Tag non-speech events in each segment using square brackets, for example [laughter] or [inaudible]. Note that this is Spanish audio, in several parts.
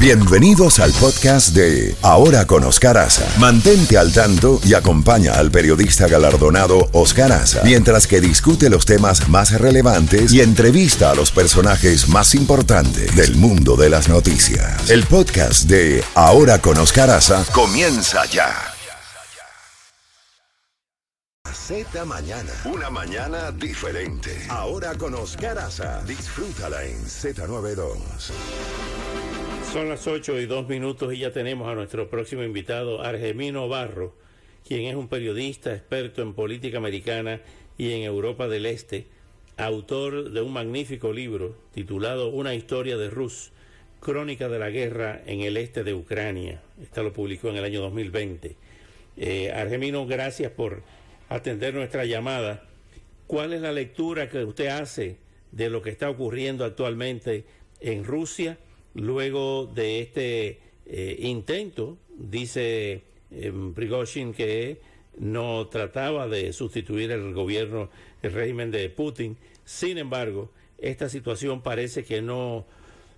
Bienvenidos al podcast de Ahora con Oscar Aza. Mantente al tanto y acompaña al periodista galardonado Oscar Aza mientras que discute los temas más relevantes y entrevista a los personajes más importantes del mundo de las noticias. El podcast de Ahora con Oscar Aza comienza ya. Z Mañana. Una mañana diferente. Ahora con Oscar Aza. Disfrútala en Z92. Son las 8 y 2 minutos y ya tenemos a nuestro próximo invitado, Argemino Barro, quien es un periodista experto en política americana y en Europa del Este, autor de un magnífico libro titulado Una historia de Rus, crónica de la guerra en el este de Ucrania. Esta lo publicó en el año 2020. Eh, Argemino, gracias por atender nuestra llamada. ¿Cuál es la lectura que usted hace de lo que está ocurriendo actualmente en Rusia? Luego de este eh, intento, dice eh, Prigozhin que no trataba de sustituir el gobierno, el régimen de Putin. Sin embargo, esta situación parece que no,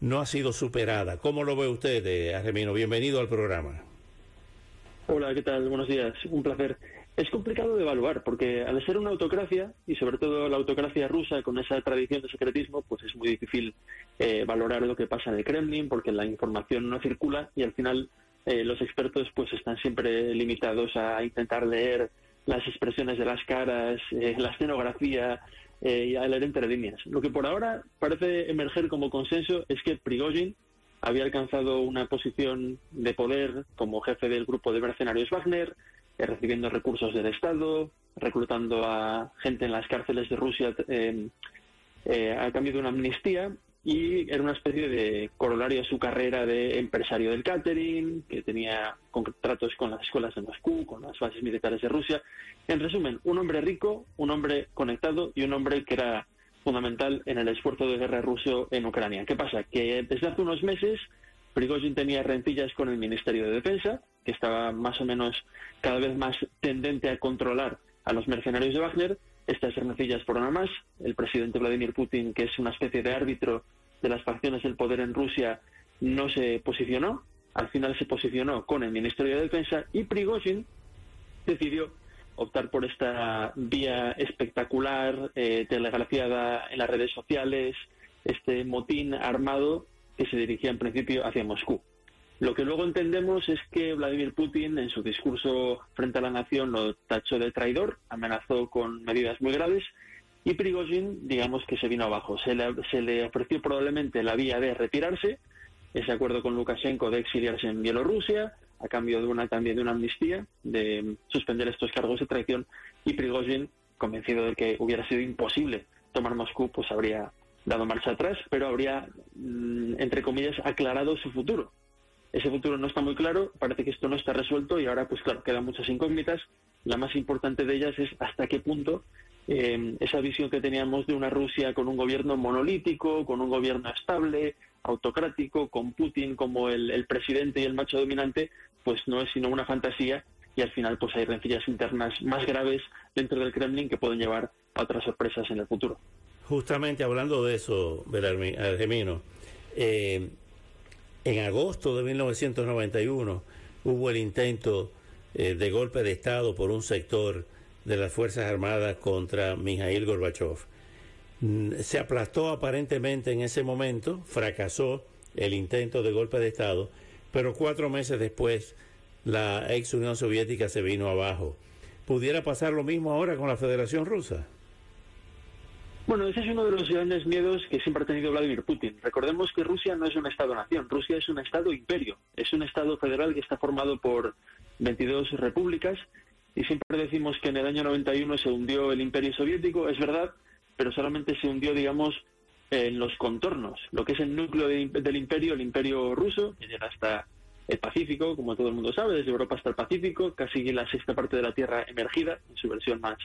no ha sido superada. ¿Cómo lo ve usted, eh, Argemino? Bienvenido al programa. Hola, ¿qué tal? Buenos días. Un placer. Es complicado de evaluar porque al ser una autocracia y sobre todo la autocracia rusa con esa tradición de secretismo, pues es muy difícil eh, valorar lo que pasa en el Kremlin porque la información no circula y al final eh, los expertos pues están siempre limitados a intentar leer las expresiones de las caras, eh, [laughs] la escenografía y a leer entre líneas. Lo que por ahora parece emerger como consenso es que Prigozhin había alcanzado una posición de poder como jefe del grupo de mercenarios Wagner, eh, recibiendo recursos del Estado, reclutando a gente en las cárceles de Rusia eh, eh, a cambio de una amnistía y era una especie de corolario a su carrera de empresario del catering, que tenía contratos con las escuelas de Moscú, con las bases militares de Rusia. En resumen, un hombre rico, un hombre conectado y un hombre que era fundamental en el esfuerzo de guerra ruso en Ucrania. ¿Qué pasa? Que desde hace unos meses Prigozhin tenía rencillas con el Ministerio de Defensa, que estaba más o menos cada vez más tendente a controlar a los mercenarios de Wagner. Estas rencillas por una más. El presidente Vladimir Putin, que es una especie de árbitro de las facciones del poder en Rusia, no se posicionó. Al final se posicionó con el Ministerio de Defensa y Prigozhin decidió optar por esta vía espectacular, eh, telegrafiada en las redes sociales, este motín armado que se dirigía en principio hacia Moscú. Lo que luego entendemos es que Vladimir Putin en su discurso frente a la nación lo tachó de traidor, amenazó con medidas muy graves y Prigozhin, digamos que se vino abajo. Se le, se le ofreció probablemente la vía de retirarse, ese acuerdo con Lukashenko de exiliarse en Bielorrusia, a cambio de una también de una amnistía, de suspender estos cargos de traición, y Prigozhin, convencido de que hubiera sido imposible tomar Moscú, pues habría dado marcha atrás, pero habría, mm, entre comillas, aclarado su futuro. Ese futuro no está muy claro, parece que esto no está resuelto y ahora, pues claro, quedan muchas incógnitas. La más importante de ellas es hasta qué punto eh, esa visión que teníamos de una Rusia con un gobierno monolítico, con un gobierno estable, autocrático, con Putin como el, presidente y el macho dominante, pues no es sino una fantasía y al final pues hay rencillas internas más graves dentro del Kremlin que pueden llevar a otras sorpresas en el futuro. Justamente hablando de eso, eh, en agosto de 1991 hubo el intento eh, de golpe de Estado por un sector de las Fuerzas Armadas contra Mikhail Gorbachev. Mm, se aplastó aparentemente en ese momento, fracasó el intento de golpe de Estado, pero cuatro meses después la ex Unión Soviética se vino abajo. ¿Pudiera pasar lo mismo ahora con la Federación Rusa? Bueno, ese es uno de los grandes miedos que siempre ha tenido Vladimir Putin. Recordemos que Rusia no es un Estado-nación, Rusia es un Estado-imperio, es un Estado federal que está formado por 22 repúblicas y siempre decimos que en el año 91 se hundió el imperio soviético, es verdad, pero solamente se hundió, digamos, en los contornos, lo que es el núcleo del imperio, el imperio ruso, que llega hasta el Pacífico, como todo el mundo sabe, desde Europa hasta el Pacífico, casi la sexta parte de la Tierra emergida, en su versión más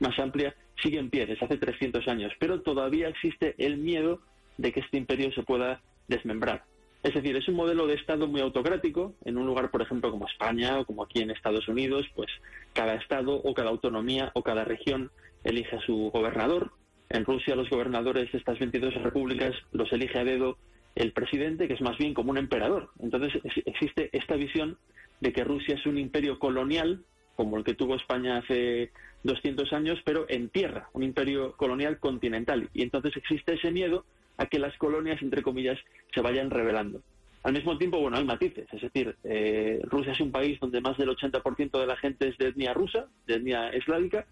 más amplia, sigue en pie desde hace 300 años, pero todavía existe el miedo de que este imperio se pueda desmembrar. Es decir, es un modelo de Estado muy autocrático. En un lugar, por ejemplo, como España o como aquí en Estados Unidos, pues cada Estado o cada autonomía o cada región elige a su gobernador. En Rusia los gobernadores de estas 22 repúblicas los elige a dedo el presidente, que es más bien como un emperador. Entonces existe esta visión de que Rusia es un imperio colonial, como el que tuvo España hace 200 años, pero en tierra, un imperio colonial continental. Y entonces existe ese miedo a que las colonias, entre comillas, se vayan revelando. Al mismo tiempo, bueno, hay matices, es decir, eh, Rusia es un país donde más del 80% de la gente es de etnia rusa, de etnia eslávica,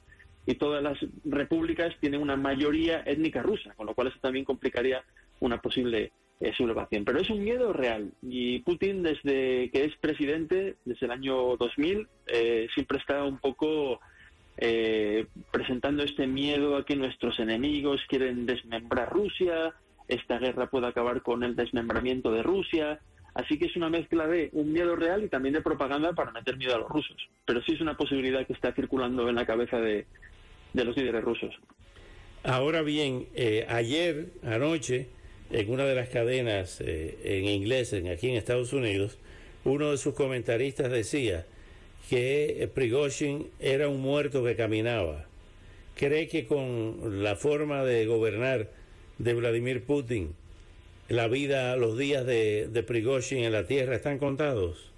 y todas las repúblicas tienen una mayoría étnica rusa, con lo cual eso también complicaría una posible eh. Pero es un miedo real y Putin desde que es presidente, desde el año 2000, eh, siempre está un poco eh, presentando este miedo a que nuestros enemigos quieren desmembrar Rusia, esta guerra puede acabar con el desmembramiento de Rusia. Así que es una mezcla de un miedo real y también de propaganda para meter miedo a los rusos. Pero sí es una posibilidad que está circulando en la cabeza de, de los líderes rusos. Ahora bien, eh, ayer, anoche, en una de las cadenas eh, en inglés en, aquí en Estados Unidos, uno de sus comentaristas decía que Prigozhin era un muerto que caminaba. ¿Cree que con la forma de gobernar de Vladimir Putin, la vida, los días de, de Prigozhin en la tierra están contados?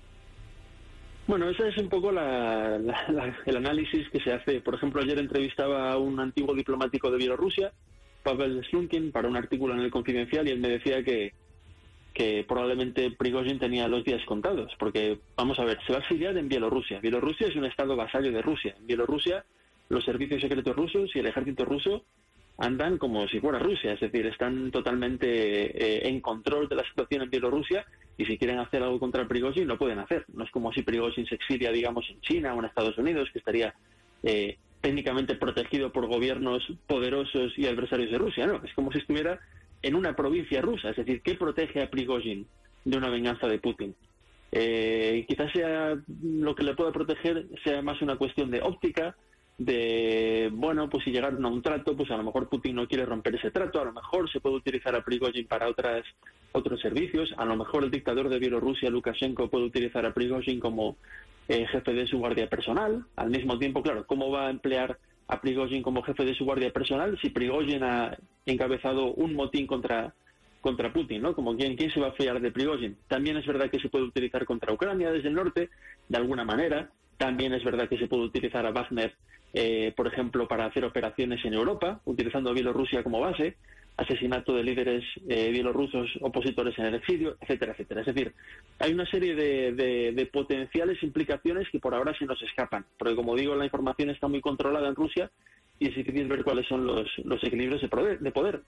Bueno, ese es un poco el análisis que se hace. Por ejemplo, ayer entrevistaba a un antiguo diplomático de Bielorrusia, Pavel Slunkin, para un artículo en el Confidencial y él me decía que, que probablemente Prigozhin tenía los días contados, porque vamos a ver, se va a exiliar en Bielorrusia. Bielorrusia es un estado vasallo de Rusia. En Bielorrusia, los servicios secretos rusos y el ejército ruso andan como si fuera Rusia, es decir, están totalmente eh, en control de la situación en Bielorrusia y si quieren hacer algo contra Prigozhin lo pueden hacer. No es como si Prigozhin se exilia, digamos, en China o en Estados Unidos, que estaría eh, técnicamente protegido por gobiernos poderosos y adversarios de Rusia. No, es como si estuviera en una provincia rusa. Es decir, ¿qué protege a Prigozhin de una venganza de Putin? Eh, quizás sea lo que le pueda proteger sea más una cuestión de óptica, de, bueno, pues si llegaron a un trato, pues a lo mejor Putin no quiere romper ese trato, a lo mejor se puede utilizar a Prigozhin para otras otros servicios, a lo mejor el dictador de Bielorrusia, Lukashenko, puede utilizar a Prigozhin como eh, jefe de su guardia personal, al mismo tiempo, claro, ¿cómo va a emplear a Prigozhin como jefe de su guardia personal si Prigozhin ha encabezado un motín contra contra Putin, ¿no? Como quién, quién se va a fiar de Prigozhin. También es verdad que se puede utilizar contra Ucrania desde el norte, de alguna manera. También es verdad que se puede utilizar a Wagner eh, por ejemplo, para hacer operaciones en Europa, utilizando Bielorrusia como base, asesinato de líderes eh, bielorrusos opositores en el exilio, etcétera, etcétera. Es decir, hay una serie de, potenciales implicaciones que por ahora se nos escapan, porque como digo, la información está muy controlada en Rusia y es difícil ver cuáles son los, equilibrios de poder, de.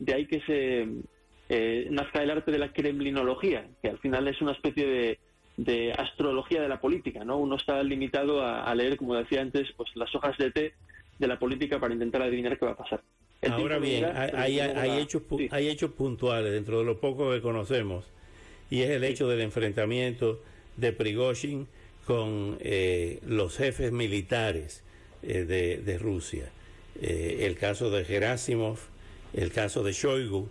De ahí que se eh, nazca el arte de la kremlinología, que al final es una especie de de astrología de la política, ¿no? Uno está limitado a, leer, como decía antes, pues las hojas de té de la política para intentar adivinar qué va a pasar. Ahora bien, hay, hechos, hay hechos puntuales dentro de lo poco que conocemos, y es el hecho del enfrentamiento de Prigozhin con eh, los jefes militares eh, de, Rusia. Eh, el caso de Gerasimov, el caso de Shoigu,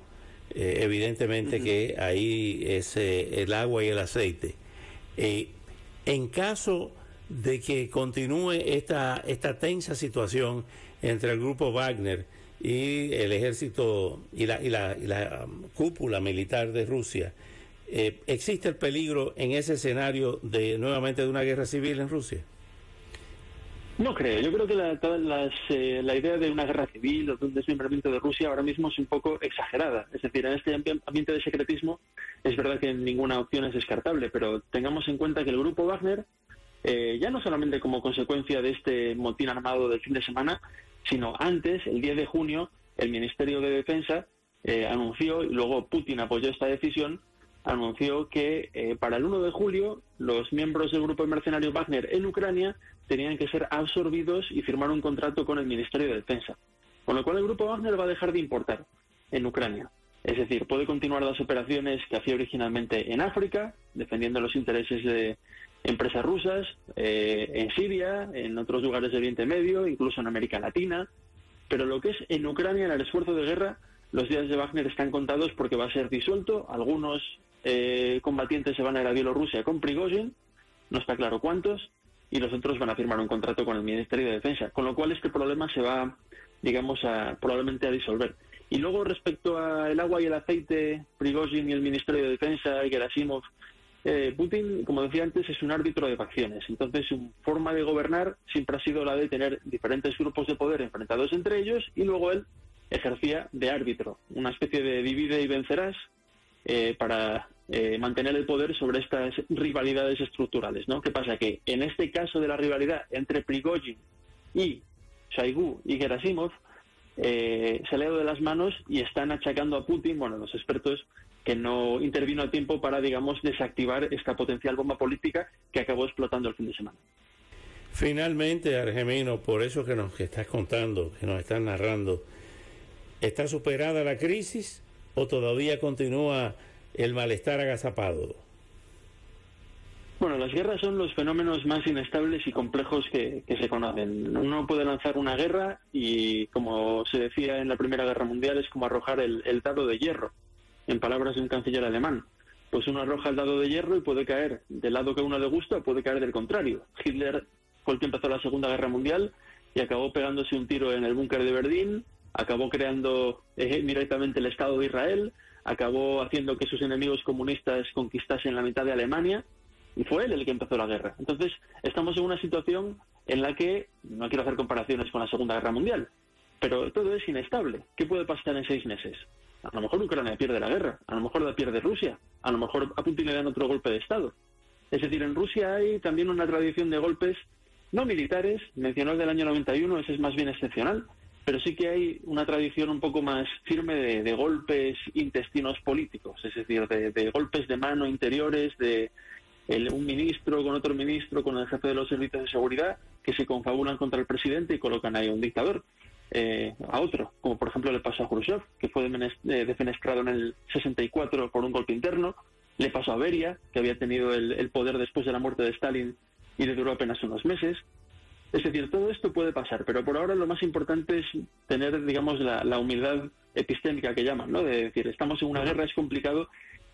evidentemente que ahí es el agua y el aceite. Eh, en caso de que continúe esta, esta tensa situación entre el grupo Wagner y el ejército y la, y la, um, cúpula militar de Rusia, eh, ¿existe el peligro en ese escenario de nuevamente de una guerra civil en Rusia? No creo. Yo creo que la, eh, la idea de una guerra civil o de un desmembramiento de Rusia ahora mismo es un poco exagerada. Es decir, en este ambiente de secretismo es verdad que ninguna opción es descartable, pero tengamos en cuenta que el grupo Wagner, eh, ya no solamente como consecuencia de este motín armado del fin de semana, sino antes, el 10 de junio, el Ministerio de Defensa eh, anunció, y luego Putin apoyó esta decisión, anunció que para el 1 de julio los miembros del grupo mercenario Wagner en Ucrania tenían que ser absorbidos y firmar un contrato con el Ministerio de Defensa. Con lo cual el grupo Wagner va a dejar de importar en Ucrania. Es decir, puede continuar las operaciones que hacía originalmente en África, defendiendo los intereses de empresas rusas, eh, en Siria, en otros lugares del Oriente Medio, incluso en América Latina. Pero lo que es en Ucrania, en el esfuerzo de guerra, los días de Wagner están contados porque va a ser disuelto. Algunos eh, combatientes se van a ir a Bielorrusia con Prigozhin, no está claro cuántos, y los otros van a firmar un contrato con el Ministerio de Defensa, con lo cual este problema se va, digamos, a, probablemente a disolver. Y luego respecto al agua y el aceite, Prigozhin y el Ministerio de Defensa y Gerasimov, eh, Putin, como decía antes, es un árbitro de facciones. Entonces, su forma de gobernar siempre ha sido la de tener diferentes grupos de poder enfrentados entre ellos y luego él ejercía de árbitro, una especie de divide y vencerás eh, para eh, mantener el poder sobre estas rivalidades estructurales. ¿no? ¿Qué pasa? Que en este caso de la rivalidad entre Prigozhin y Shaigu y Gerasimov, eh, se le ha ido de las manos y están achacando a Putin, bueno, los expertos, que no intervino a tiempo para, digamos, desactivar esta potencial bomba política que acabó explotando el fin de semana. Finalmente, Argemino, por eso que nos estás contando, que nos estás narrando, ¿está superada la crisis o todavía continúa el malestar agazapado? Bueno, las guerras son los fenómenos más inestables y complejos que, se conocen. Uno puede lanzar una guerra y, como se decía en la Primera Guerra Mundial, es como arrojar el, dado de hierro, en palabras de un canciller alemán. Pues uno arroja el dado de hierro y puede caer del lado que uno le gusta puede caer del contrario. Hitler fue el que empezó la Segunda Guerra Mundial y acabó pegándose un tiro en el búnker de Berlín, acabó creando eh, directamente el Estado de Israel, acabó haciendo que sus enemigos comunistas conquistasen la mitad de Alemania y fue él el que empezó la guerra. Entonces, estamos en una situación en la que, no quiero hacer comparaciones con la Segunda Guerra Mundial, pero todo es inestable. ¿Qué puede pasar en seis meses? A lo mejor Ucrania pierde la guerra, a lo mejor la pierde Rusia, a lo mejor a Putin le dan otro golpe de Estado. Es decir, en Rusia hay también una tradición de golpes no militares, mencionó el del año 91, ese es más bien excepcional, pero sí que hay una tradición un poco más firme de, golpes intestinos políticos, es decir, de golpes de mano interiores, de, un ministro con otro ministro, con el jefe de los servicios de seguridad, que se confabulan contra el presidente y colocan ahí un dictador. Eh, a otro, como por ejemplo le pasó a Khrushchev, que fue eh, defenestrado en el 64 por un golpe interno, le pasó a Beria, que había tenido el, poder después de la muerte de Stalin y le duró apenas unos meses. Es decir, todo esto puede pasar, pero por ahora lo más importante es tener, digamos, la, la humildad epistémica que llaman, ¿no? De decir, estamos en una guerra, es complicado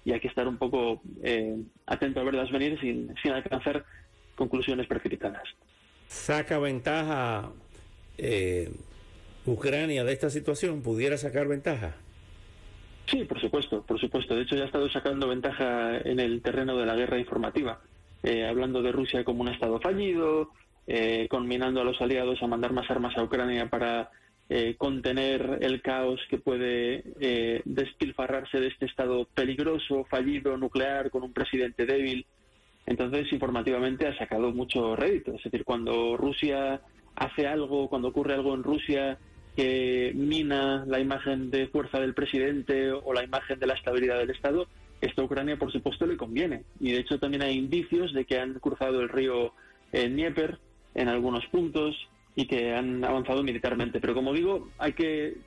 y hay que estar un poco eh, atento a verlas venir sin, sin alcanzar conclusiones precipitadas. ¿Saca ventaja eh, Ucrania de esta situación? ¿Pudiera sacar ventaja? Sí, por supuesto, por supuesto. De hecho, ya ha estado sacando ventaja en el terreno de la guerra informativa, eh, hablando de Rusia como un Estado fallido, eh, conminando a los aliados a mandar más armas a Ucrania para eh, contener el caos que puede eh, despilfarrarse de este estado peligroso, fallido, nuclear, con un presidente débil. Entonces, informativamente ha sacado mucho rédito. Es decir, cuando Rusia hace algo, cuando ocurre algo en Rusia que mina la imagen de fuerza del presidente o la imagen de la estabilidad del Estado, esto a Ucrania, por supuesto, le conviene. Y de hecho también hay indicios de que han cruzado el río eh, Dnieper en algunos puntos, y que han avanzado militarmente. Pero como digo, hay que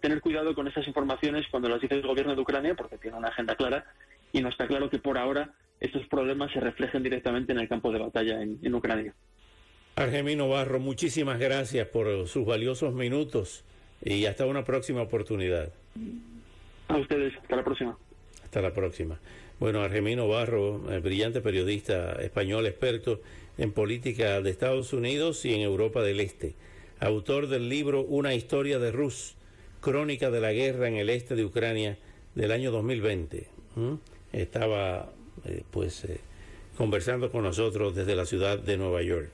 tener cuidado con esas informaciones cuando las dice el gobierno de Ucrania, porque tiene una agenda clara y no está claro que por ahora estos problemas se reflejen directamente en el campo de batalla en, Ucrania. Argemino Barro, muchísimas gracias por sus valiosos minutos y hasta una próxima oportunidad. A ustedes, hasta la próxima. Hasta la próxima. Bueno, Argemino Barro, brillante periodista español experto en política de Estados Unidos y en Europa del Este, autor del libro Una historia de Rus, crónica de la guerra en el este de Ucrania del año 2020. Estaba eh, pues eh, conversando con nosotros desde la ciudad de Nueva York.